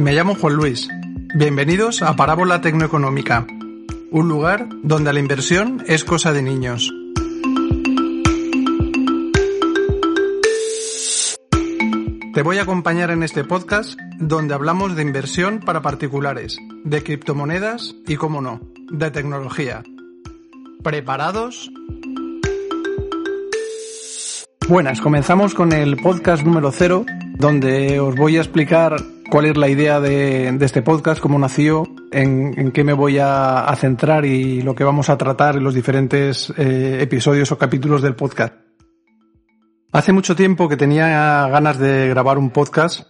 me llamo Juan Luis. Bienvenidos a Parábola Tecnoeconómica, un lugar donde la inversión es cosa de niños. Te voy a acompañar en este podcast donde hablamos de inversión para particulares, de criptomonedas y, como no, de tecnología. ¿Preparados? Buenas, comenzamos con el podcast número cero, donde os voy a explicar cuál es la idea de, este podcast, cómo nació, en, qué me voy a, centrar y lo que vamos a tratar en los diferentes eh, episodios o capítulos del podcast. Hace mucho tiempo que tenía ganas de grabar un podcast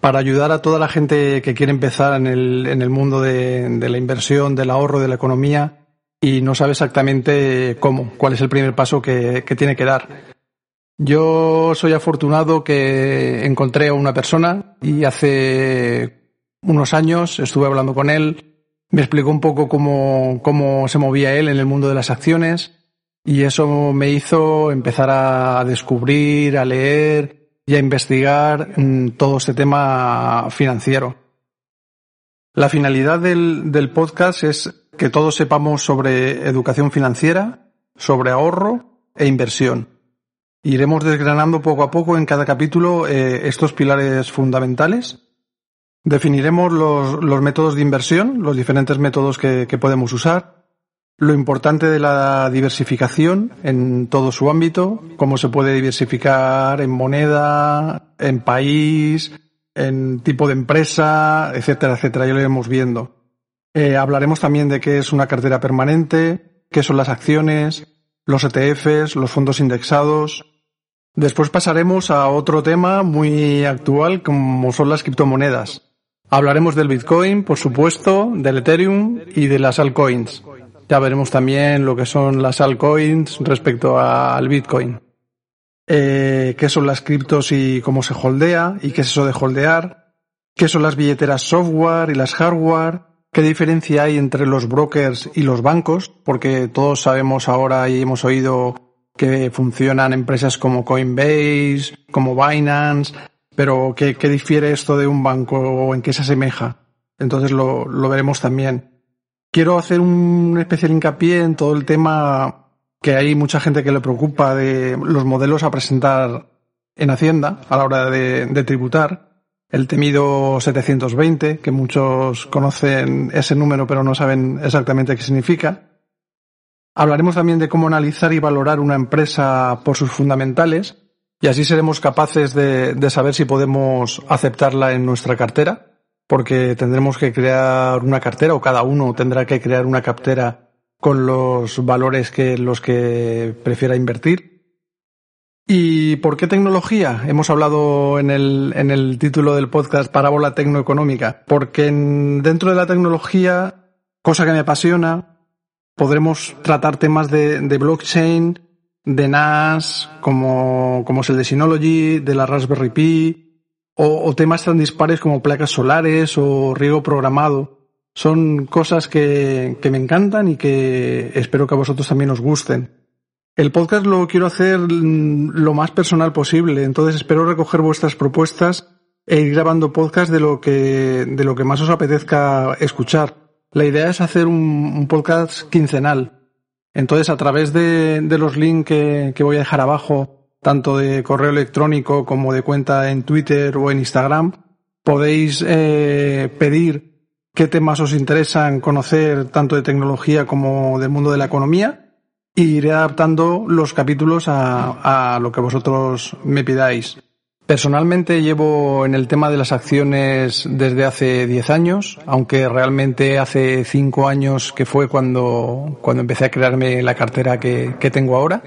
para ayudar a toda la gente que quiere empezar en el, mundo de, la inversión, del ahorro, de la economía y no sabe exactamente cómo, cuál es el primer paso que tiene que dar. Yo soy afortunado que encontré a una persona y hace unos años estuve hablando con él, me explicó un poco cómo, cómo se movía él en el mundo de las acciones y eso me hizo empezar a descubrir, a leer y a investigar todo este tema financiero. La finalidad del podcast es que todos sepamos sobre educación financiera, sobre ahorro e inversión Iremos desgranando poco a poco en cada capítulo eh, estos pilares fundamentales. Definiremos los, los, métodos de inversión, los diferentes métodos que, que podemos usar, lo importante de la diversificación en todo su ámbito, cómo se puede diversificar en moneda, en país, en tipo de empresa, etcétera, etcétera. Ya lo iremos viendo. Eh, hablaremos también de qué es una cartera permanente, qué son las acciones, los ETFs, los fondos indexados, Después pasaremos a otro tema muy actual como son las criptomonedas. Hablaremos del Bitcoin, por supuesto, del Ethereum y de las altcoins. Ya veremos también lo que son las altcoins respecto al Bitcoin. Eh, qué son las criptos y cómo se holdea y qué es eso de holdear. Qué son las billeteras software y las hardware. ¿Qué diferencia hay entre los brokers y los bancos? Porque todos sabemos ahora y hemos oído que funcionan empresas como Coinbase, como Binance, pero ¿qué, difiere esto de un banco o en qué se asemeja? Entonces lo, veremos también. Quiero hacer un especial hincapié en todo el tema que hay mucha gente que le preocupa de los modelos a presentar en Hacienda a la hora de, de tributar. El temido 720, que muchos conocen ese número pero no saben exactamente qué significa Hablaremos también de cómo analizar y valorar una empresa por sus fundamentales y así seremos capaces de, saber si podemos aceptarla en nuestra cartera, porque tendremos que crear una cartera o cada uno tendrá que crear una cartera con los valores que los que prefiera invertir. ¿Y por qué tecnología? Hemos hablado en el, en el título del podcast Parábola Tecnoeconómica, porque dentro de la tecnología, cosa que me apasiona, podremos tratar temas de, blockchain, de NAS, como, como es el de Synology, de la Raspberry Pi, o, temas tan dispares como placas solares o riego programado. Son cosas que, que me encantan y que espero que a vosotros también os gusten. El podcast lo quiero hacer lo más personal posible, entonces espero recoger vuestras propuestas e ir grabando podcast de lo que, de lo que más os apetezca escuchar. La idea es hacer un, podcast quincenal. Entonces, a través de, los links que, voy a dejar abajo, tanto de correo electrónico como de cuenta en Twitter o en Instagram, podéis eh, pedir qué temas os interesan conocer tanto de tecnología como del mundo de la economía y iré adaptando los capítulos a, a lo que vosotros me pidáis. Personalmente llevo en el tema de las acciones desde hace 10 años, aunque realmente hace 5 años que fue cuando, cuando empecé a crearme la cartera que, que tengo ahora.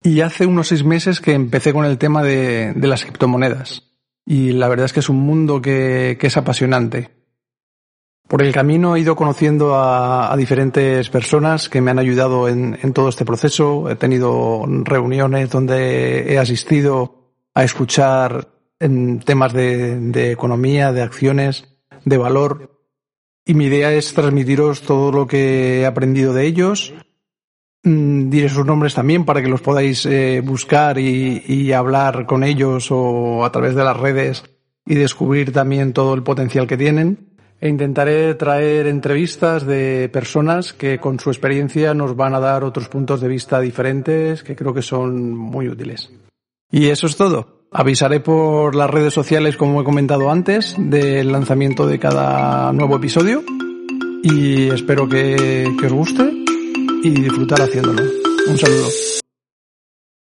Y hace unos 6 meses que empecé con el tema de, de las criptomonedas. Y la verdad es que es un mundo que, que es apasionante. Por el camino he ido conociendo a, a diferentes personas que me han ayudado en, en todo este proceso. He tenido reuniones donde he asistido a escuchar en temas de, economía, de acciones, de valor. Y mi idea es transmitiros todo lo que he aprendido de ellos. Mm, diré sus nombres también para que los podáis eh, buscar y, y hablar con ellos o a través de las redes y descubrir también todo el potencial que tienen. E intentaré traer entrevistas de personas que con su experiencia nos van a dar otros puntos de vista diferentes que creo que son muy útiles. Y eso es todo. Avisaré por las redes sociales, como he comentado antes, del lanzamiento de cada nuevo episodio. Y espero que, os guste y disfrutar haciéndolo. Un saludo.